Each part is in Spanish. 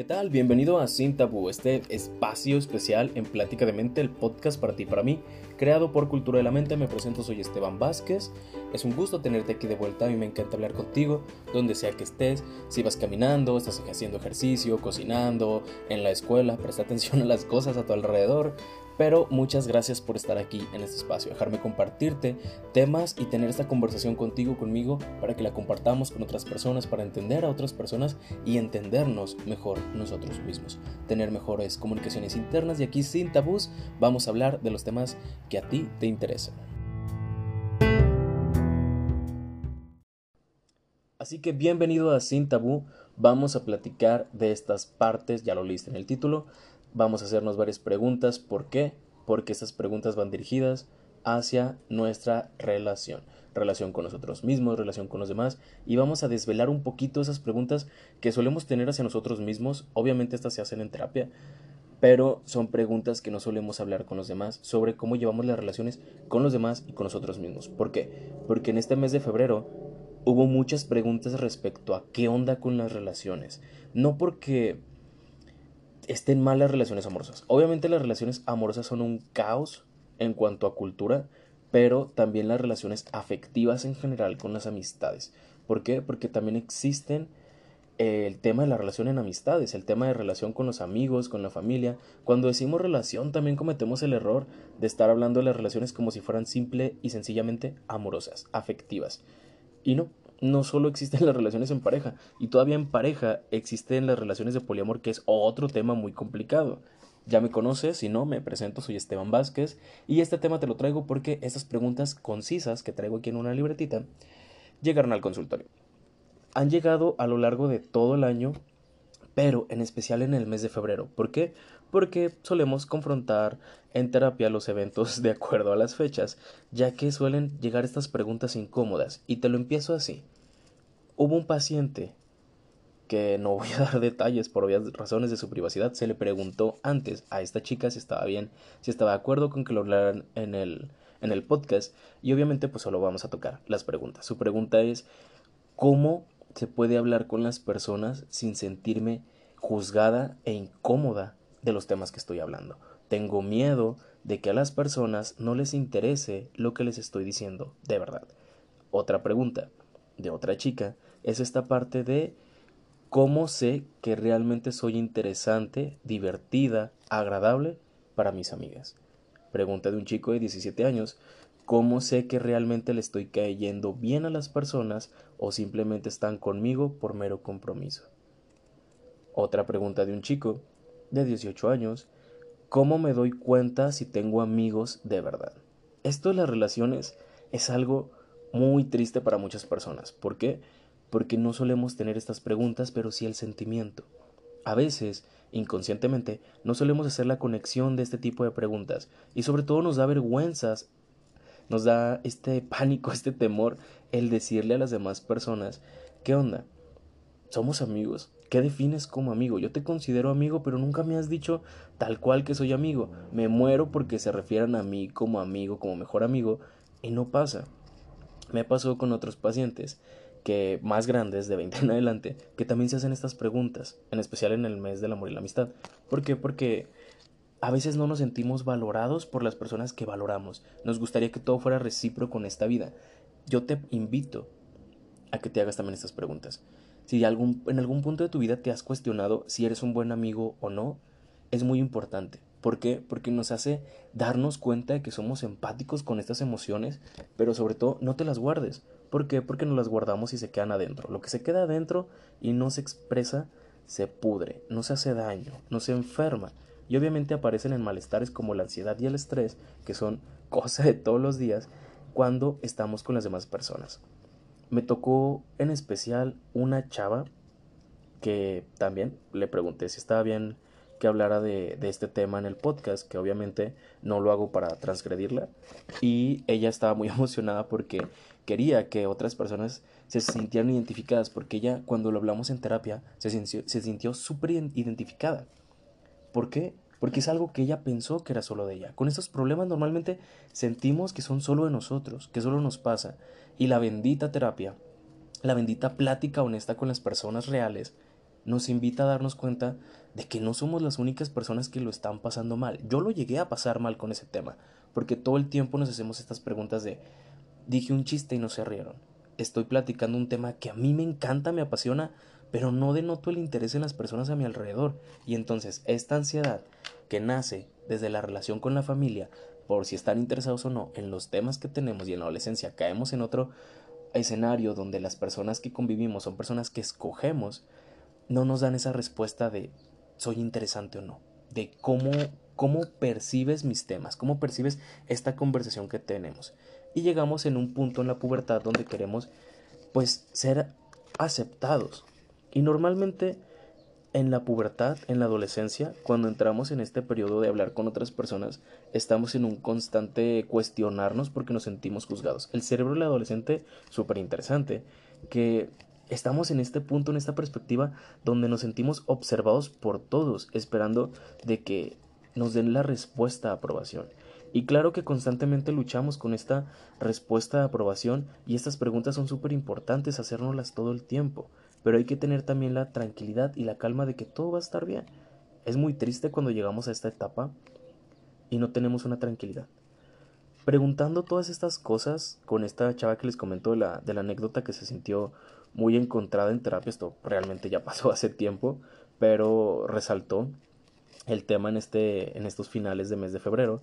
¿Qué tal? Bienvenido a Sin Tabú, este espacio especial en Plática de Mente, el podcast para ti y para mí, creado por Cultura de la Mente. Me presento, soy Esteban Vázquez. Es un gusto tenerte aquí de vuelta. A mí me encanta hablar contigo, donde sea que estés. Si vas caminando, estás haciendo ejercicio, cocinando, en la escuela, presta atención a las cosas a tu alrededor. Pero muchas gracias por estar aquí en este espacio, dejarme compartirte temas y tener esta conversación contigo, conmigo, para que la compartamos con otras personas, para entender a otras personas y entendernos mejor nosotros mismos, tener mejores comunicaciones internas y aquí sin tabús vamos a hablar de los temas que a ti te interesan. Así que bienvenido a Sin Tabú, vamos a platicar de estas partes, ya lo leíste en el título, Vamos a hacernos varias preguntas. ¿Por qué? Porque estas preguntas van dirigidas hacia nuestra relación. Relación con nosotros mismos, relación con los demás. Y vamos a desvelar un poquito esas preguntas que solemos tener hacia nosotros mismos. Obviamente estas se hacen en terapia. Pero son preguntas que no solemos hablar con los demás sobre cómo llevamos las relaciones con los demás y con nosotros mismos. ¿Por qué? Porque en este mes de febrero hubo muchas preguntas respecto a qué onda con las relaciones. No porque estén mal las relaciones amorosas. Obviamente las relaciones amorosas son un caos en cuanto a cultura, pero también las relaciones afectivas en general con las amistades. ¿Por qué? Porque también existen el tema de la relación en amistades, el tema de relación con los amigos, con la familia. Cuando decimos relación también cometemos el error de estar hablando de las relaciones como si fueran simple y sencillamente amorosas, afectivas. Y no, no solo existen las relaciones en pareja, y todavía en pareja existen las relaciones de poliamor, que es otro tema muy complicado. Ya me conoces, si no, me presento, soy Esteban Vázquez, y este tema te lo traigo porque estas preguntas concisas que traigo aquí en una libretita llegaron al consultorio. Han llegado a lo largo de todo el año, pero en especial en el mes de febrero. ¿Por qué? Porque solemos confrontar en terapia los eventos de acuerdo a las fechas, ya que suelen llegar estas preguntas incómodas. Y te lo empiezo así. Hubo un paciente que no voy a dar detalles por obvias razones de su privacidad, se le preguntó antes a esta chica si estaba bien, si estaba de acuerdo con que lo hablaran en el, en el podcast y obviamente pues solo vamos a tocar las preguntas. Su pregunta es ¿cómo se puede hablar con las personas sin sentirme juzgada e incómoda de los temas que estoy hablando? Tengo miedo de que a las personas no les interese lo que les estoy diciendo de verdad. Otra pregunta de otra chica es esta parte de cómo sé que realmente soy interesante, divertida, agradable para mis amigas. Pregunta de un chico de 17 años, ¿cómo sé que realmente le estoy cayendo bien a las personas o simplemente están conmigo por mero compromiso? Otra pregunta de un chico de 18 años, ¿cómo me doy cuenta si tengo amigos de verdad? Esto de las relaciones es algo muy triste para muchas personas. ¿Por qué? porque no solemos tener estas preguntas, pero sí el sentimiento. A veces, inconscientemente, no solemos hacer la conexión de este tipo de preguntas y sobre todo nos da vergüenzas, nos da este pánico, este temor el decirle a las demás personas, ¿qué onda? ¿Somos amigos? ¿Qué defines como amigo? Yo te considero amigo, pero nunca me has dicho tal cual que soy amigo. Me muero porque se refieran a mí como amigo, como mejor amigo, y no pasa. Me pasó con otros pacientes que más grandes, de 20 en adelante, que también se hacen estas preguntas, en especial en el mes del amor y la amistad. ¿Por qué? Porque a veces no nos sentimos valorados por las personas que valoramos. Nos gustaría que todo fuera recíproco en esta vida. Yo te invito a que te hagas también estas preguntas. Si en algún punto de tu vida te has cuestionado si eres un buen amigo o no, es muy importante. ¿Por qué? Porque nos hace darnos cuenta de que somos empáticos con estas emociones, pero sobre todo no te las guardes. ¿Por qué? Porque nos las guardamos y se quedan adentro. Lo que se queda adentro y no se expresa se pudre, no se hace daño, no se enferma. Y obviamente aparecen en malestares como la ansiedad y el estrés, que son cosas de todos los días, cuando estamos con las demás personas. Me tocó en especial una chava que también le pregunté si estaba bien que hablara de, este tema en el podcast, que obviamente no lo hago para transgredirla. Y ella estaba muy emocionada porque quería que otras personas se sintieran identificadas, porque ella cuando lo hablamos en terapia se sintió, se sintió súper identificada. ¿Por qué? Porque es algo que ella pensó que era solo de ella. Con estos problemas normalmente sentimos que son solo de nosotros, que solo nos pasa. Y la bendita terapia, la bendita plática honesta con las personas reales, nos invita a darnos cuenta de que no somos las únicas personas que lo están pasando mal. Yo lo llegué a pasar mal con ese tema, porque todo el tiempo nos hacemos estas preguntas de dije un chiste y no se rieron. Estoy platicando un tema que a mí me encanta, me apasiona, pero no denoto el interés en las personas a mi alrededor. Y entonces esta ansiedad que nace desde la relación con la familia, por si están interesados o no en los temas que tenemos y en la adolescencia caemos en otro escenario donde las personas que convivimos son personas que escogemos, no nos dan esa respuesta de soy interesante o no, de cómo, cómo percibes mis temas, cómo percibes esta conversación que tenemos. Y llegamos en un punto en la pubertad donde queremos pues ser aceptados. Y normalmente en la pubertad, en la adolescencia, cuando entramos en este periodo de hablar con otras personas, estamos en un constante cuestionarnos porque nos sentimos juzgados. El cerebro del adolescente, súper interesante, que estamos en este punto, en esta perspectiva, donde nos sentimos observados por todos, esperando de que nos den la respuesta a aprobación. Y claro que constantemente luchamos con esta respuesta de aprobación y estas preguntas son súper importantes hacérnoslas todo el tiempo pero hay que tener también la tranquilidad y la calma de que todo va a estar bien. Es muy triste cuando llegamos a esta etapa y no tenemos una tranquilidad. Preguntando todas estas cosas con esta chava que les comentó de la, de la anécdota que se sintió muy encontrada en terapia, esto realmente ya pasó hace tiempo, pero resaltó el tema en, este, en estos finales de mes de febrero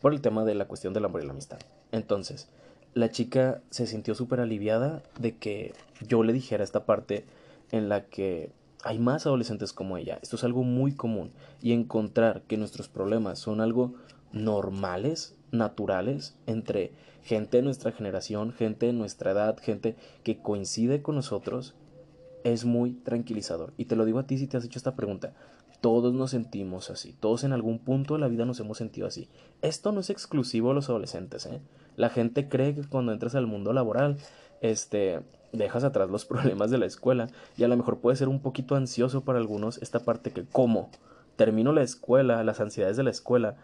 por el tema de la cuestión del amor y la amistad. Entonces, la chica se sintió súper aliviada de que yo le dijera esta parte en la que hay más adolescentes como ella. Esto es algo muy común y encontrar que nuestros problemas son algo normales, naturales, entre gente de nuestra generación, gente de nuestra edad, gente que coincide con nosotros, es muy tranquilizador. Y te lo digo a ti si te has hecho esta pregunta. Todos nos sentimos así, todos en algún punto de la vida nos hemos sentido así. Esto no es exclusivo a los adolescentes, ¿eh? La gente cree que cuando entras al mundo laboral, este, dejas atrás los problemas de la escuela y a lo mejor puede ser un poquito ansioso para algunos esta parte que como termino la escuela, las ansiedades de la escuela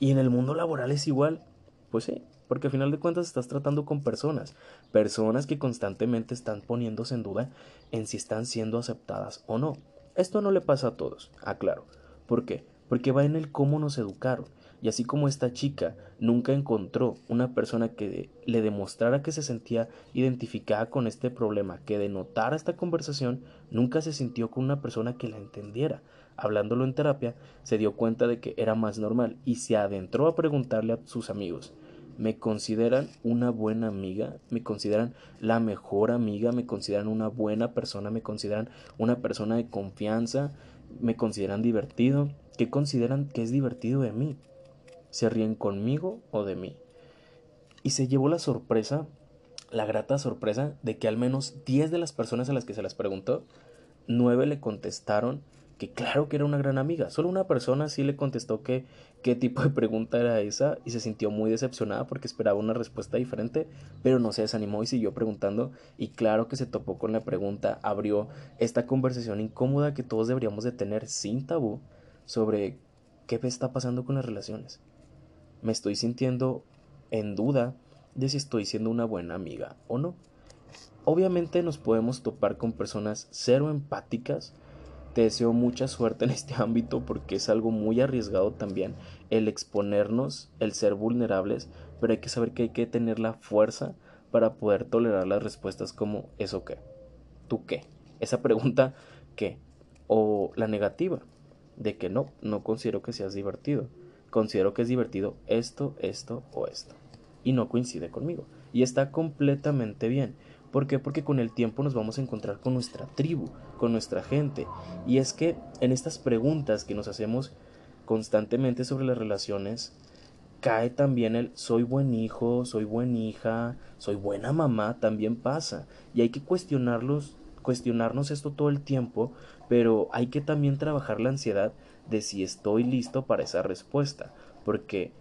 y en el mundo laboral es igual. Pues sí, porque al final de cuentas estás tratando con personas, personas que constantemente están poniéndose en duda en si están siendo aceptadas o no. Esto no le pasa a todos, aclaro. ¿Por qué? Porque va en el cómo nos educaron. Y así como esta chica nunca encontró una persona que le demostrara que se sentía identificada con este problema, que denotara esta conversación, nunca se sintió con una persona que la entendiera. Hablándolo en terapia, se dio cuenta de que era más normal y se adentró a preguntarle a sus amigos me consideran una buena amiga, me consideran la mejor amiga, me consideran una buena persona, me consideran una persona de confianza, me consideran divertido. ¿Qué consideran que es divertido de mí? ¿Se ríen conmigo o de mí? Y se llevó la sorpresa, la grata sorpresa, de que al menos 10 de las personas a las que se las preguntó, 9 le contestaron que claro que era una gran amiga. Solo una persona sí le contestó que qué tipo de pregunta era esa y se sintió muy decepcionada porque esperaba una respuesta diferente, pero no se desanimó y siguió preguntando y claro que se topó con la pregunta, abrió esta conversación incómoda que todos deberíamos de tener sin tabú sobre qué está pasando con las relaciones. Me estoy sintiendo en duda de si estoy siendo una buena amiga o no. Obviamente nos podemos topar con personas cero empáticas, te deseo mucha suerte en este ámbito porque es algo muy arriesgado también el exponernos, el ser vulnerables, pero hay que saber que hay que tener la fuerza para poder tolerar las respuestas como ¿eso qué? ¿Tú qué? Esa pregunta ¿qué? O la negativa de que no, no considero que seas divertido. Considero que es divertido esto, esto o esto. Y no coincide conmigo. Y está completamente bien. ¿Por qué? Porque con el tiempo nos vamos a encontrar con nuestra tribu, con nuestra gente. Y es que en estas preguntas que nos hacemos constantemente sobre las relaciones, cae también el soy buen hijo, soy buena hija, soy buena mamá, también pasa. Y hay que cuestionarlos, cuestionarnos esto todo el tiempo, pero hay que también trabajar la ansiedad de si estoy listo para esa respuesta. Porque,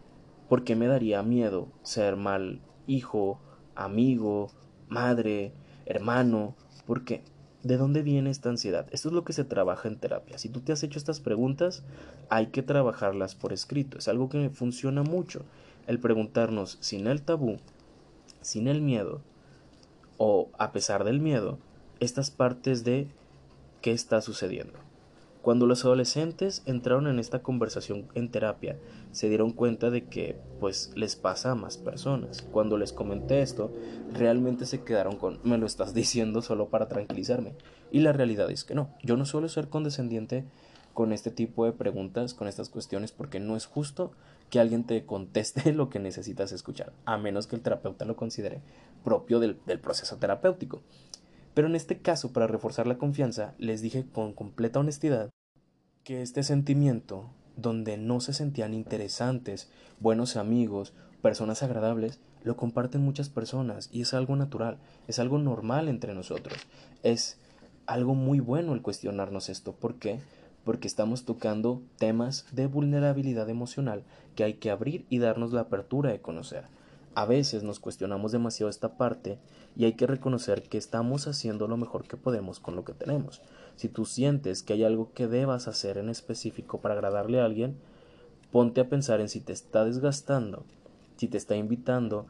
¿por qué me daría miedo ser mal hijo, amigo, madre, hermano, porque ¿de dónde viene esta ansiedad? Esto es lo que se trabaja en terapia. Si tú te has hecho estas preguntas, hay que trabajarlas por escrito. Es algo que funciona mucho. El preguntarnos sin el tabú, sin el miedo, o a pesar del miedo, estas partes de ¿qué está sucediendo? Cuando los adolescentes entraron en esta conversación en terapia, se dieron cuenta de que pues les pasa a más personas. Cuando les comenté esto, realmente se quedaron con me lo estás diciendo solo para tranquilizarme. Y la realidad es que no. Yo no suelo ser condescendiente con este tipo de preguntas, con estas cuestiones, porque no es justo que alguien te conteste lo que necesitas escuchar, a menos que el terapeuta lo considere propio del, del proceso terapéutico. Pero en este caso, para reforzar la confianza, les dije con completa honestidad que este sentimiento, donde no se sentían interesantes, buenos amigos, personas agradables, lo comparten muchas personas y es algo natural, es algo normal entre nosotros. Es algo muy bueno el cuestionarnos esto. ¿Por qué? Porque estamos tocando temas de vulnerabilidad emocional que hay que abrir y darnos la apertura de conocer. A veces nos cuestionamos demasiado esta parte y hay que reconocer que estamos haciendo lo mejor que podemos con lo que tenemos. Si tú sientes que hay algo que debas hacer en específico para agradarle a alguien, ponte a pensar en si te está desgastando, si te está invitando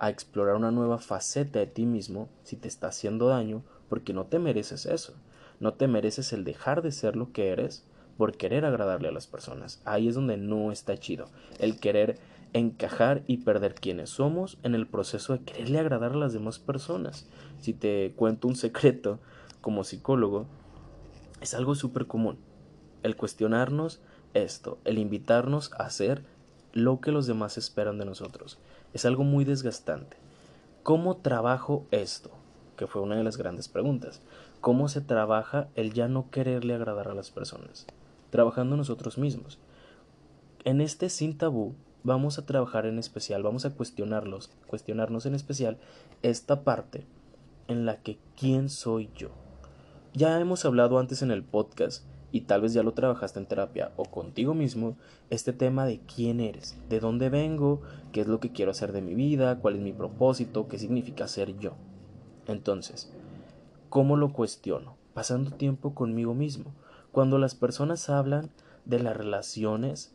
a explorar una nueva faceta de ti mismo, si te está haciendo daño, porque no te mereces eso. No te mereces el dejar de ser lo que eres por querer agradarle a las personas. Ahí es donde no está chido. El querer encajar y perder quienes somos en el proceso de quererle agradar a las demás personas. Si te cuento un secreto como psicólogo, es algo súper común. El cuestionarnos esto, el invitarnos a hacer lo que los demás esperan de nosotros. Es algo muy desgastante. ¿Cómo trabajo esto? Que fue una de las grandes preguntas. ¿Cómo se trabaja el ya no quererle agradar a las personas? Trabajando nosotros mismos. En este sin tabú vamos a trabajar en especial, vamos a cuestionarlos, cuestionarnos en especial esta parte en la que quién soy yo. Ya hemos hablado antes en el podcast y tal vez ya lo trabajaste en terapia o contigo mismo, este tema de quién eres, de dónde vengo, qué es lo que quiero hacer de mi vida, cuál es mi propósito, qué significa ser yo. Entonces, ¿cómo lo cuestiono? Pasando tiempo conmigo mismo. Cuando las personas hablan de las relaciones,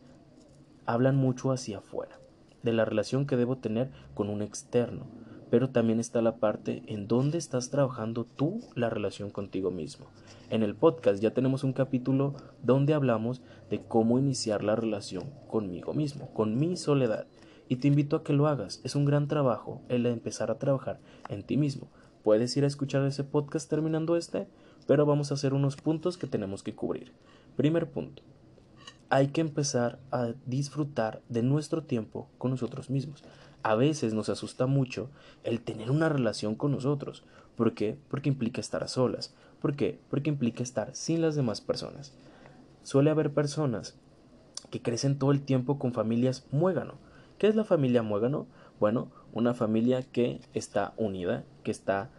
hablan mucho hacia afuera, de la relación que debo tener con un externo, pero también está la parte en dónde estás trabajando tú la relación contigo mismo. En el podcast ya tenemos un capítulo donde hablamos de cómo iniciar la relación conmigo mismo, con mi soledad. Y te invito a que lo hagas. Es un gran trabajo el empezar a trabajar en ti mismo. Puedes ir a escuchar ese podcast terminando este, pero vamos a hacer unos puntos que tenemos que cubrir. Primer punto hay que empezar a disfrutar de nuestro tiempo con nosotros mismos. A veces nos asusta mucho el tener una relación con nosotros. ¿Por qué? Porque implica estar a solas. ¿Por qué? Porque implica estar sin las demás personas. Suele haber personas que crecen todo el tiempo con familias muégano. ¿Qué es la familia muégano? Bueno, una familia que está unida, que está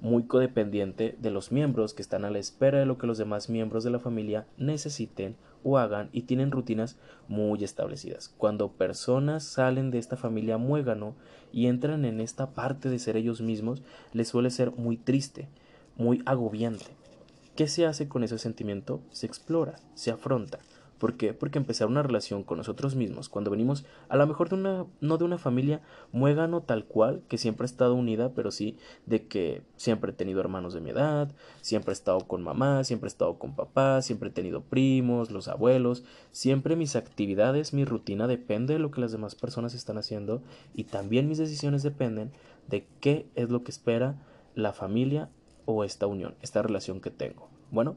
muy codependiente de los miembros, que están a la espera de lo que los demás miembros de la familia necesiten o hagan y tienen rutinas muy establecidas. Cuando personas salen de esta familia muégano y entran en esta parte de ser ellos mismos, les suele ser muy triste, muy agobiante. ¿Qué se hace con ese sentimiento? Se explora, se afronta. ¿Por qué? Porque empezar una relación con nosotros mismos, cuando venimos a lo mejor de una, no de una familia muégano tal cual, que siempre ha estado unida, pero sí de que siempre he tenido hermanos de mi edad, siempre he estado con mamá, siempre he estado con papá, siempre he tenido primos, los abuelos, siempre mis actividades, mi rutina depende de lo que las demás personas están haciendo y también mis decisiones dependen de qué es lo que espera la familia o esta unión, esta relación que tengo. Bueno,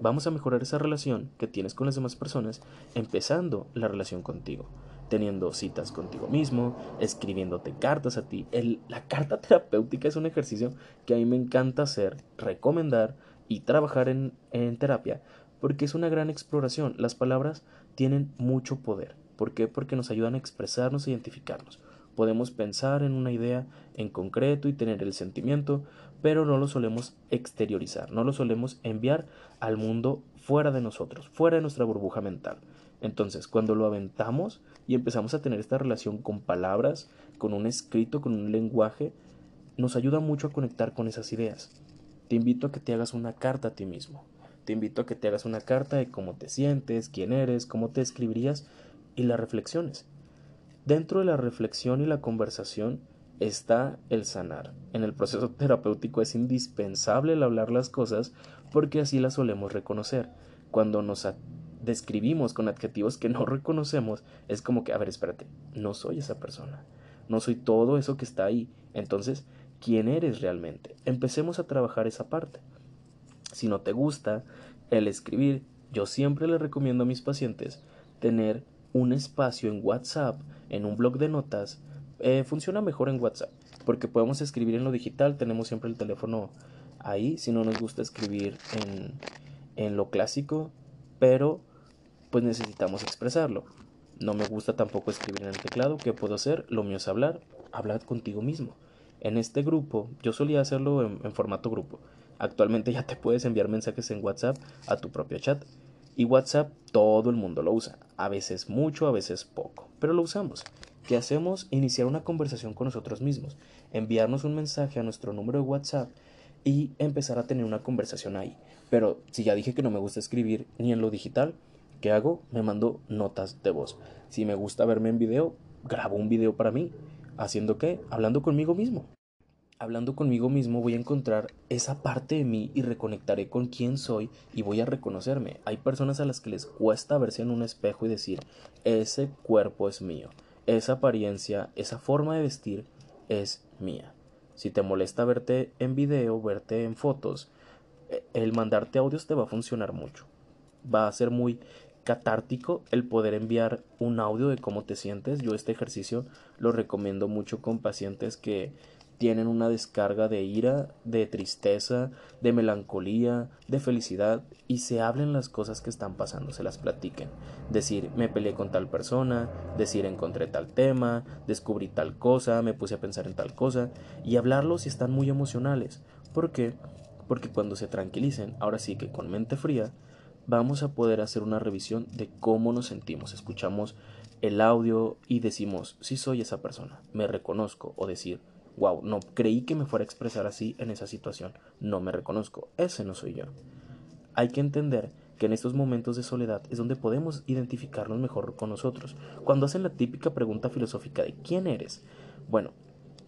Vamos a mejorar esa relación que tienes con las demás personas empezando la relación contigo, teniendo citas contigo mismo, escribiéndote cartas a ti. la carta terapéutica es un ejercicio que a mí me encanta hacer, recomendar y trabajar en, en terapia porque es una gran exploración. Las palabras tienen mucho poder. ¿Por qué? Porque nos ayudan a expresarnos e identificarnos. Podemos pensar en una idea en concreto y tener el sentimiento, pero no lo solemos exteriorizar, no lo solemos enviar al mundo fuera de nosotros, fuera de nuestra burbuja mental. Entonces, cuando lo aventamos y empezamos a tener esta relación con palabras, con un escrito, con un lenguaje, nos ayuda mucho a conectar con esas ideas. Te invito a que te hagas una carta a ti mismo. Te invito a que te hagas una carta de cómo te sientes, quién eres, cómo te escribirías y las reflexiones. Dentro de la reflexión y la conversación está el sanar. En el proceso terapéutico es indispensable el hablar las cosas porque así las solemos reconocer. Cuando nos describimos con adjetivos que no reconocemos, es como que, a ver, espérate, no soy esa persona, no soy todo eso que está ahí. Entonces, ¿quién eres realmente? Empecemos a trabajar esa parte. Si no te gusta el escribir, yo siempre le recomiendo a mis pacientes tener un espacio en WhatsApp, en un blog de notas, eh, funciona mejor en WhatsApp, porque podemos escribir en lo digital, tenemos siempre el teléfono ahí, si no nos gusta escribir en, en lo clásico, pero pues necesitamos expresarlo. No me gusta tampoco escribir en el teclado, ¿qué puedo hacer? Lo mío es hablar, hablar contigo mismo. En este grupo, yo solía hacerlo en, en formato grupo. Actualmente ya te puedes enviar mensajes en WhatsApp a tu propio chat. Y WhatsApp todo el mundo lo usa, a veces mucho, a veces poco, pero lo usamos. ¿Qué hacemos? Iniciar una conversación con nosotros mismos, enviarnos un mensaje a nuestro número de WhatsApp y empezar a tener una conversación ahí. Pero si ya dije que no me gusta escribir ni en lo digital, ¿qué hago? Me mando notas de voz. Si me gusta verme en video, grabo un video para mí. ¿Haciendo qué? Hablando conmigo mismo. Hablando conmigo mismo voy a encontrar esa parte de mí y reconectaré con quién soy y voy a reconocerme. Hay personas a las que les cuesta verse en un espejo y decir, ese cuerpo es mío esa apariencia, esa forma de vestir es mía. Si te molesta verte en video, verte en fotos, e, el mandarte audios te va a funcionar mucho. Va a ser muy catártico el poder enviar un audio de cómo te sientes. Yo este ejercicio lo recomiendo mucho con pacientes que tienen una descarga de ira, de tristeza, de melancolía, de felicidad y se hablen las cosas que están pasando, se las platiquen. Decir, me peleé con tal persona, decir, encontré tal tema, descubrí tal cosa, me puse a pensar en tal cosa y hablarlo si están muy emocionales. ¿Por qué? Porque cuando se tranquilicen, ahora sí que con mente fría, vamos a poder hacer una revisión de cómo nos sentimos. Escuchamos el audio y decimos, sí soy esa persona, me reconozco o decir, wow, no creí que me fuera a expresar así en esa situación, no me reconozco, ese no soy yo. Hay que entender que en estos momentos de soledad es donde podemos identificarnos mejor con nosotros. Cuando hacen la típica pregunta filosófica de ¿quién eres? Bueno,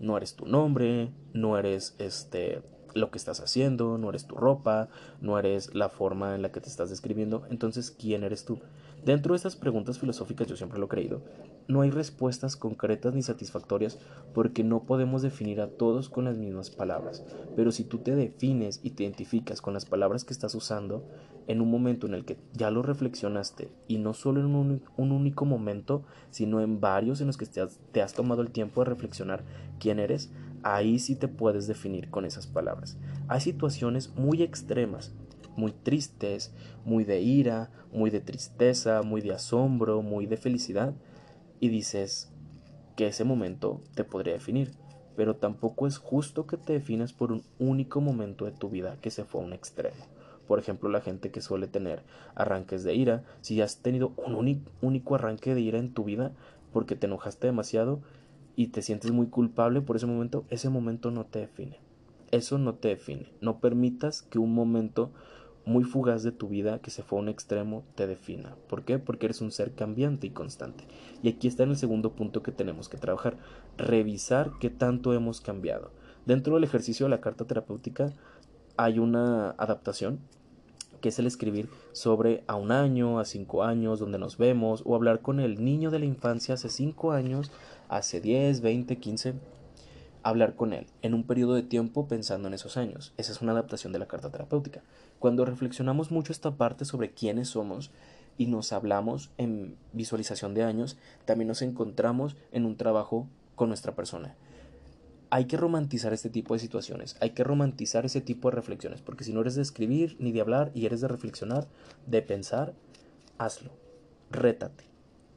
no eres tu nombre, no eres este lo que estás haciendo, no eres tu ropa, no eres la forma en la que te estás describiendo, entonces ¿quién eres tú? Dentro de estas preguntas filosóficas, yo siempre lo he creído, no hay respuestas concretas ni satisfactorias porque no podemos definir a todos con las mismas palabras. Pero si tú te defines y te identificas con las palabras que estás usando, en un momento en el que ya lo reflexionaste y no solo en un, único momento, sino en varios en los que te has, te has tomado el tiempo de reflexionar quién eres, ahí sí te puedes definir con esas palabras. Hay situaciones muy extremas muy tristes, muy de ira, muy de tristeza, muy de asombro, muy de felicidad, y dices que ese momento te podría definir, pero tampoco es justo que te definas por un único momento de tu vida que se fue a un extremo. Por ejemplo, la gente que suele tener arranques de ira, si has tenido un único arranque de ira en tu vida porque te enojaste demasiado y te sientes muy culpable por ese momento, ese momento no te define. Eso no te define. No permitas que un momento muy fugaz de tu vida que se fue a un extremo te defina. ¿Por qué? Porque eres un ser cambiante y constante. Y aquí está en el segundo punto que tenemos que trabajar, revisar qué tanto hemos cambiado. Dentro del ejercicio de la carta terapéutica hay una adaptación que es el escribir sobre a un año, a cinco años, donde nos vemos, o hablar con el niño de la infancia hace cinco años, hace diez, veinte, quince hablar con él en un periodo de tiempo pensando en esos años. Esa es una adaptación de la carta terapéutica. Cuando reflexionamos mucho esta parte sobre quiénes somos y nos hablamos en visualización de años, también nos encontramos en un trabajo con nuestra persona. Hay que romantizar este tipo de situaciones, hay que romantizar ese tipo de reflexiones, porque si no eres de escribir ni de hablar y eres de reflexionar, de pensar, hazlo, rétate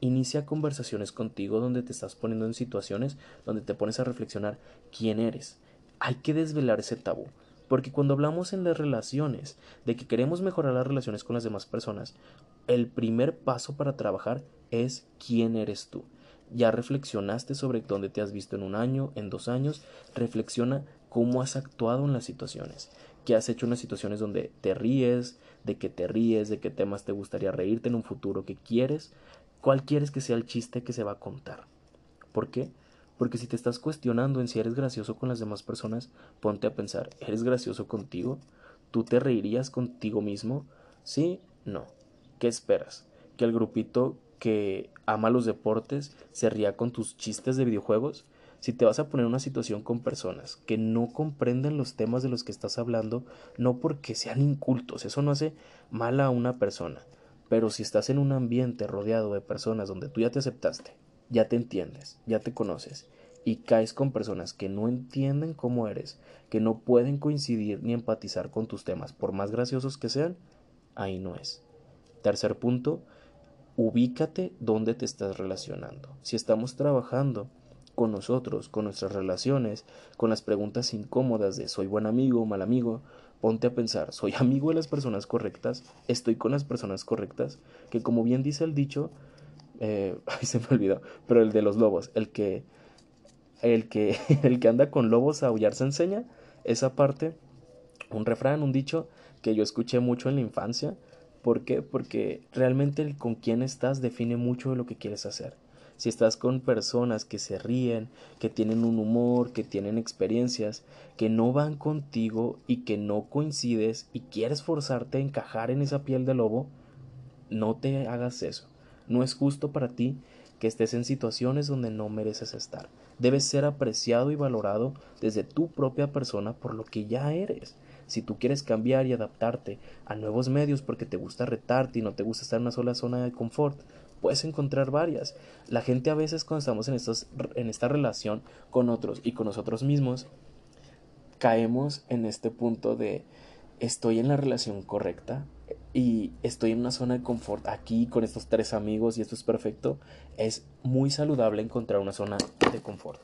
Inicia conversaciones contigo donde te estás poniendo en situaciones donde te pones a reflexionar quién eres. Hay que desvelar ese tabú. Porque cuando hablamos en las relaciones, de que queremos mejorar las relaciones con las demás personas, el primer paso para trabajar es quién eres tú. Ya reflexionaste sobre dónde te has visto en un año, en dos años, reflexiona cómo has actuado en las situaciones, qué has hecho en las situaciones donde te ríes, de qué te ríes, de qué temas te gustaría reírte en un futuro que quieres, ¿Cuál quieres que sea el chiste que se va a contar? ¿Por qué? Porque si te estás cuestionando en si eres gracioso con las demás personas, ponte a pensar, ¿eres gracioso contigo? ¿Tú te reirías contigo mismo? ¿Sí? No. ¿Qué esperas? ¿Que el grupito que ama los deportes se ría con tus chistes de videojuegos? Si te vas a poner en una situación con personas que no comprenden los temas de los que estás hablando, no porque sean incultos, eso no hace mal a una persona. Pero si estás en un ambiente rodeado de personas donde tú ya te aceptaste, ya te entiendes, ya te conoces, y caes con personas que no entienden cómo eres, que no pueden coincidir ni empatizar con tus temas, por más graciosos que sean, ahí no es. Tercer punto, ubícate dónde te estás relacionando. Si estamos trabajando con nosotros, con nuestras relaciones, con las preguntas incómodas de soy buen amigo mal amigo, ponte a pensar, ¿soy amigo de las personas correctas? ¿Estoy con las personas correctas? Que como bien dice el dicho, eh, ay, se me olvidó, pero el de los lobos, el que, el que, el que anda con lobos a aullar se enseña, esa parte, un refrán, un dicho que yo escuché mucho en la infancia, ¿por qué? Porque realmente el con quién estás define mucho de lo que quieres hacer si estás con personas que se ríen, que tienen un humor, que tienen experiencias, que no van contigo y que no coincides y quieres forzarte a encajar en esa piel de lobo, no te hagas eso. No es justo para ti que estés en situaciones donde no mereces estar. Debes ser apreciado y valorado desde tu propia persona por lo que ya eres. Si tú quieres cambiar y adaptarte a nuevos medios porque te gusta retarte y no te gusta estar en una sola zona de confort, puedes encontrar varias. La gente a veces cuando estamos en, estos, en esta relación con otros y con nosotros mismos, caemos en este punto de estoy en la relación correcta y estoy en una zona de confort aquí con estos tres amigos y esto es perfecto. Es muy saludable encontrar una zona de confort.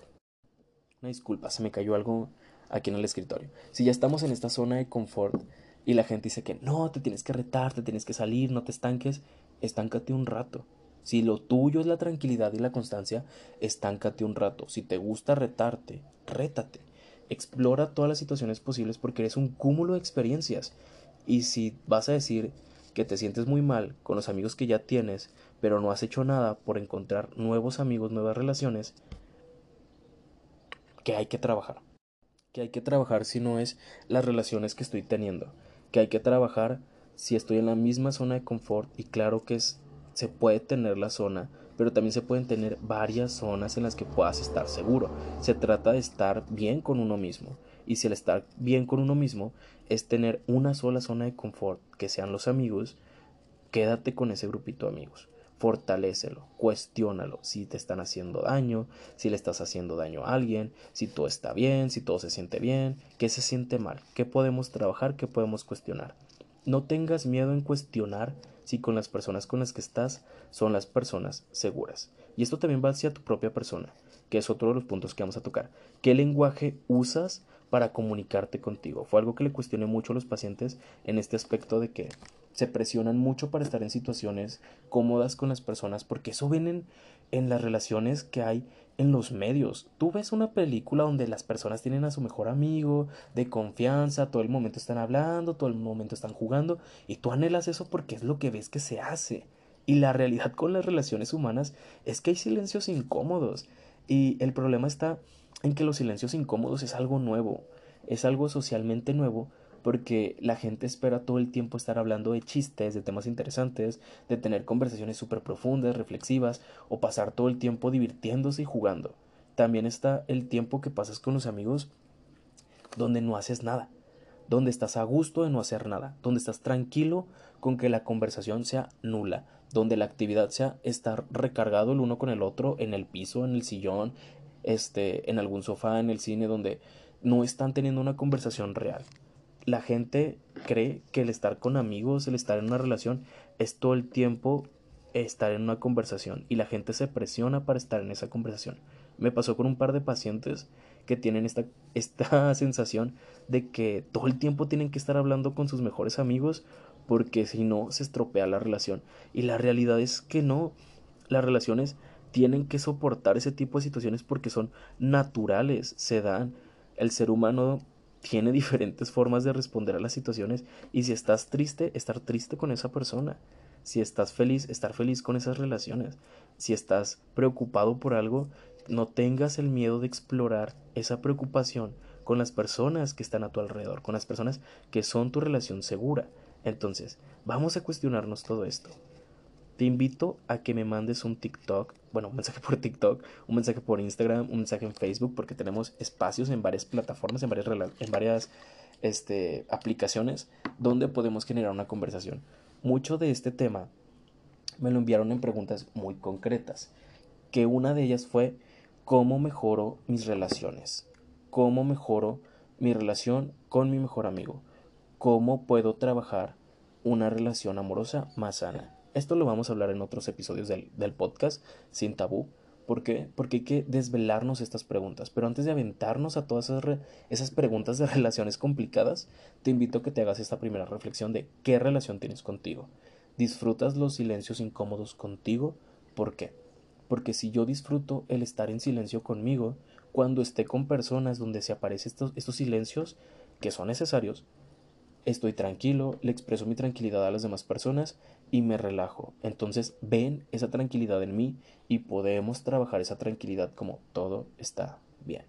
Una disculpa, se me cayó algo aquí en el escritorio. Si ya estamos en esta zona de confort y la gente dice que no, te tienes que retar, te tienes que salir, no te estanques, estáncate un rato. Si lo tuyo es la tranquilidad y la constancia, estáncate un rato. Si te gusta retarte, rétate. Explora todas las situaciones posibles porque eres un cúmulo de experiencias. Y si vas a decir que te sientes muy mal con los amigos que ya tienes, pero no has hecho nada por encontrar nuevos amigos, nuevas relaciones, que hay que trabajar. Que hay que trabajar si no es las relaciones que estoy teniendo. Que hay que trabajar si estoy en la misma zona de confort y claro que es se puede tener la zona, pero también se pueden tener varias zonas en las que puedas estar seguro. Se trata de estar bien con uno mismo. Y si el estar bien con uno mismo es tener una sola zona de confort, que sean los amigos, quédate con ese grupito de amigos. Fortalécelo, cuestiónalo si te están haciendo daño, si le estás haciendo daño a alguien, si todo está bien, si todo se siente bien, qué se siente mal, qué podemos trabajar, qué podemos cuestionar. No tengas miedo en cuestionar si con las personas con las que estás son las personas seguras. Y esto también va hacia tu propia persona, que es otro de los puntos que vamos a tocar. ¿Qué lenguaje usas para comunicarte contigo? Fue algo que le cuestioné mucho a los pacientes en este aspecto de que se presionan mucho para estar en situaciones cómodas con las personas, porque eso vienen en las relaciones que hay en los medios. Tú ves una película donde las personas tienen a su mejor amigo, de confianza, todo el momento están hablando, todo el momento están jugando, y tú anhelas eso porque es lo que ves que se hace. Y la realidad con las relaciones humanas es que hay silencios incómodos. Y el problema está en que los silencios incómodos es algo nuevo, es algo socialmente nuevo, porque la gente espera todo el tiempo estar hablando de chistes, de temas interesantes, de tener conversaciones súper profundas, reflexivas, o pasar todo el tiempo divirtiéndose y jugando. También está el tiempo que pasas con los amigos donde no haces nada, donde estás a gusto de no hacer nada, donde estás tranquilo con que la conversación sea nula, donde la actividad sea estar recargado el uno con el otro en el piso, en el sillón, este, en algún sofá, en el cine, donde no están teniendo una conversación real la gente cree que el estar con amigos, el estar en una relación, es todo el tiempo estar en una conversación y la gente se presiona para estar en esa conversación. Me pasó con un par de pacientes que tienen esta, esta sensación de que todo el tiempo tienen que estar hablando con sus mejores amigos porque si no se estropea la relación. Y la realidad es que no, las relaciones tienen que soportar ese tipo de situaciones porque son naturales, se dan. El ser humano tiene diferentes formas de responder a las situaciones y si estás triste, estar triste con esa persona. Si estás feliz, estar feliz con esas relaciones. Si estás preocupado por algo, no tengas el miedo de explorar esa preocupación con las personas que están a tu alrededor, con las personas que son tu relación segura. Entonces, vamos a cuestionarnos todo esto. Te invito a que me mandes un TikTok, bueno, un mensaje por TikTok, un mensaje por Instagram, un mensaje en Facebook, porque tenemos espacios en varias plataformas, en varias, en varias este, aplicaciones donde podemos generar una conversación. Mucho de este tema me lo enviaron en preguntas muy concretas, que una de ellas fue cómo mejoro mis relaciones, cómo mejoro mi relación con mi mejor amigo, cómo puedo trabajar una relación amorosa más sana. Esto lo vamos a hablar en otros episodios del, del podcast, sin tabú, ¿Por qué? Porque hay que desvelarnos estas preguntas. Pero antes de aventarnos a todas esas, esas, preguntas de relaciones complicadas, te invito a que te hagas esta primera reflexión de qué relación tienes contigo. ¿Disfrutas los silencios incómodos contigo? ¿Por qué? Porque si yo disfruto el estar en silencio conmigo, cuando esté con personas donde se aparecen estos, estos silencios que son necesarios, estoy tranquilo, le expreso mi tranquilidad a las demás personas y me relajo. Entonces ven esa tranquilidad en mí y podemos trabajar esa tranquilidad como todo está bien.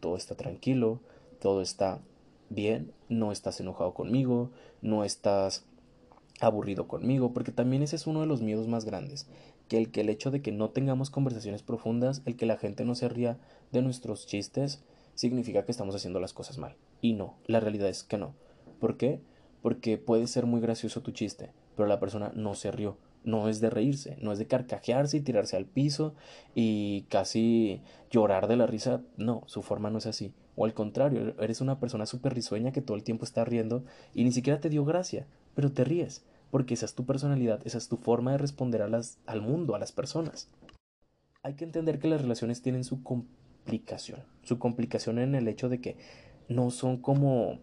Todo está tranquilo, todo está bien, no estás enojado conmigo, no estás aburrido conmigo, porque también ese es uno de los miedos más grandes, que el que el hecho de que no tengamos conversaciones profundas, el que la gente no se ría de nuestros chistes, significa que estamos haciendo las cosas mal. Y no, la realidad es que no. ¿Por qué? Porque puede ser muy gracioso tu chiste, pero la persona no se rió. No es de reírse, no es de carcajearse y tirarse al piso y casi llorar de la risa. No, su forma no es así. O al contrario, eres una persona súper risueña que todo el tiempo está riendo y ni siquiera te dio gracia, pero te ríes, porque esa es tu personalidad, esa es tu forma de responder al mundo, a las personas. Hay que entender que las relaciones tienen su complicación, su complicación en el hecho de que no son como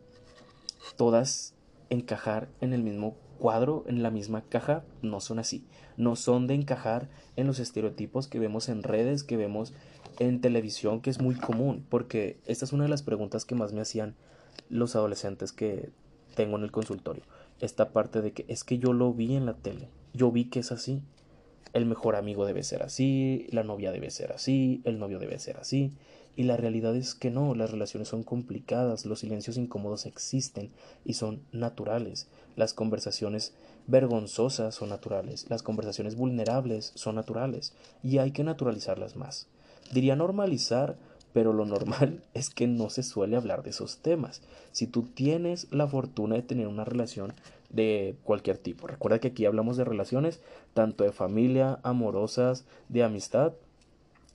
todas encajar en el mismo cuadro, en la misma caja, no son así. No son de encajar en los estereotipos que vemos en redes, que vemos en televisión, que es muy común, porque esta es una de las preguntas que más me hacían los adolescentes que tengo en el consultorio. Esta parte de que es que yo lo vi en la tele, yo vi que es así. El mejor amigo debe ser así, la novia debe ser así, el novio debe ser así. Y la realidad es que no, las relaciones son complicadas, los silencios incómodos existen y son naturales, las conversaciones vergonzosas son naturales, las conversaciones vulnerables son naturales y hay que naturalizarlas más. Diría normalizar, pero lo normal es que no se suele hablar de esos temas. Si tú tienes la fortuna de tener una relación de cualquier tipo, recuerda que aquí hablamos de relaciones tanto de familia, amorosas, de amistad,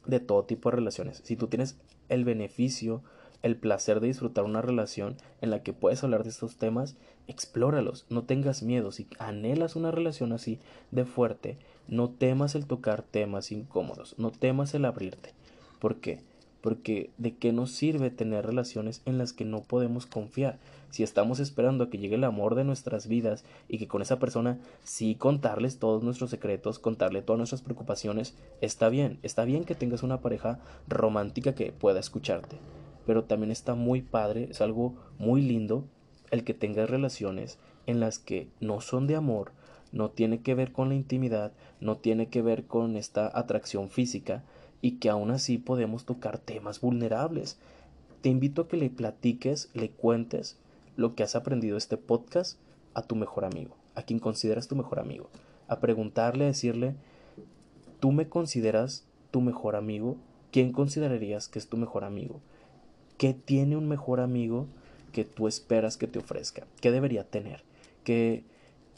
de todo tipo de relaciones. Si tú tienes el beneficio, el placer de disfrutar una relación en la que puedes hablar de estos temas, explóralos, no tengas miedo. Si anhelas una relación así de fuerte, no temas el tocar temas incómodos, no temas el abrirte. ¿Por qué? Porque de qué nos sirve tener relaciones en las que no podemos confiar. Si estamos esperando a que llegue el amor de nuestras vidas y que con esa persona sí contarles todos nuestros secretos, contarle todas nuestras preocupaciones, está bien, está bien que tengas una pareja romántica que pueda escucharte. Pero también está muy padre, es algo muy lindo el que tengas relaciones en las que no son de amor, no tiene que ver con la intimidad, no tiene que ver con esta atracción física, y que aún así podemos tocar temas vulnerables. Te invito a que le platiques, le cuentes lo que has aprendido este podcast a tu mejor amigo, a quien consideras tu mejor amigo, a preguntarle, a decirle, ¿tú me consideras tu mejor amigo? ¿Quién considerarías que es tu mejor amigo? ¿Qué tiene un mejor amigo que tú esperas que te ofrezca? ¿Qué debería tener? ¿Qué,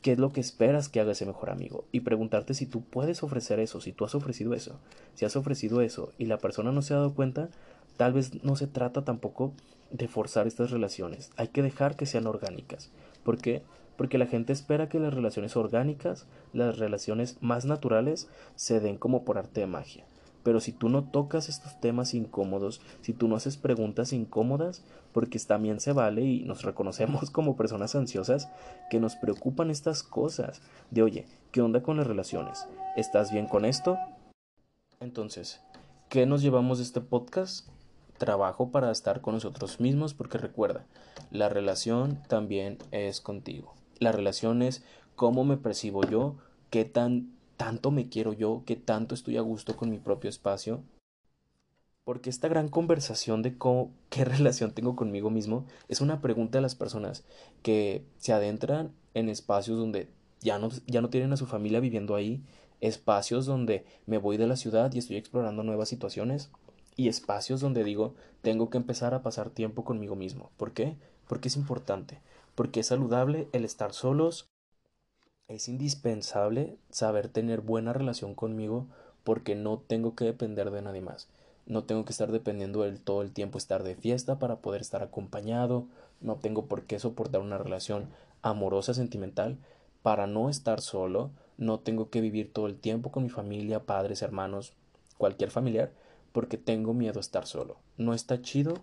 qué es lo que esperas que haga ese mejor amigo y preguntarte si tú puedes ofrecer eso, si tú has ofrecido eso. Si has ofrecido eso y la persona no se ha dado cuenta, tal vez no se trata tampoco de forzar estas relaciones. Hay que dejar que sean orgánicas. ¿Por qué? Porque la gente espera que las relaciones orgánicas, las relaciones más naturales, se den como por arte de magia. Pero si tú no tocas estos temas incómodos, si tú no haces preguntas incómodas, porque también se vale y nos reconocemos como personas ansiosas que nos preocupan estas cosas de oye, ¿qué onda con las relaciones? ¿Estás bien con esto? Entonces, ¿qué nos llevamos de este podcast? Trabajo para estar con nosotros mismos porque recuerda, la relación también es contigo. La relación es cómo me percibo yo, qué tan tanto me quiero yo, que tanto estoy a gusto con mi propio espacio. Porque esta gran conversación de cómo, qué relación tengo conmigo mismo es una pregunta de las personas que se adentran en espacios donde ya no, ya no tienen a su familia viviendo ahí, espacios donde me voy de la ciudad y estoy explorando nuevas situaciones y espacios donde digo, tengo que empezar a pasar tiempo conmigo mismo. ¿Por qué? Porque es importante, porque es saludable el estar solos, es indispensable saber tener buena relación conmigo porque no tengo que depender de nadie más. No tengo que estar dependiendo del todo el tiempo estar de fiesta para poder estar acompañado. No tengo por qué soportar una relación amorosa, sentimental. Para no estar solo, no tengo que vivir todo el tiempo con mi familia, padres, hermanos, cualquier familiar, porque tengo miedo a estar solo. No está chido.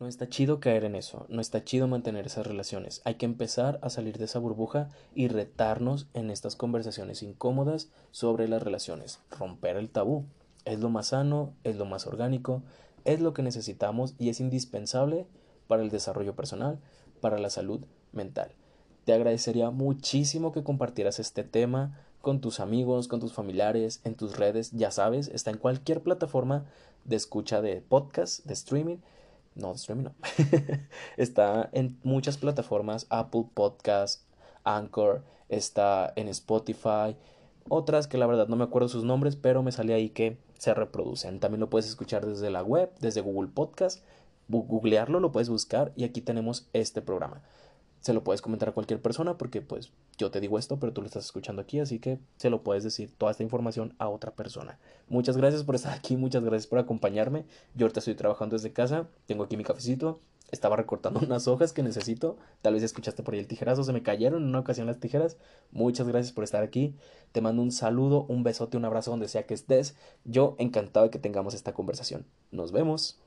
No está chido caer en eso, no está chido mantener esas relaciones. Hay que empezar a salir de esa burbuja y retarnos en estas conversaciones incómodas sobre las relaciones, romper el tabú. Es lo más sano, es lo más orgánico, es lo que necesitamos y es indispensable para el desarrollo personal, para la salud mental. Te agradecería muchísimo que compartieras este tema con tus amigos, con tus familiares, en tus redes, ya sabes, está en cualquier plataforma de escucha de podcast, de streaming. No, streaming no. está en muchas plataformas, Apple Podcast, Anchor, está en Spotify, otras que la verdad no me acuerdo sus nombres, pero me sale ahí que se reproducen. También lo puedes escuchar desde la web, desde Google Podcast, googlearlo, lo puedes buscar y aquí tenemos este programa se lo puedes comentar a cualquier persona porque pues yo te digo esto, pero tú lo estás escuchando aquí, así que se lo puedes decir toda esta información a otra persona. Muchas gracias por estar aquí, muchas gracias por acompañarme. Yo ahorita estoy trabajando desde casa, tengo aquí mi cafecito, estaba recortando unas hojas que necesito, tal vez escuchaste por ahí el tijerazo, se me cayeron en una ocasión las tijeras. Muchas gracias por estar aquí. Te mando un saludo, un besote, un abrazo donde sea que estés. Yo encantado de que tengamos esta conversación. Nos vemos.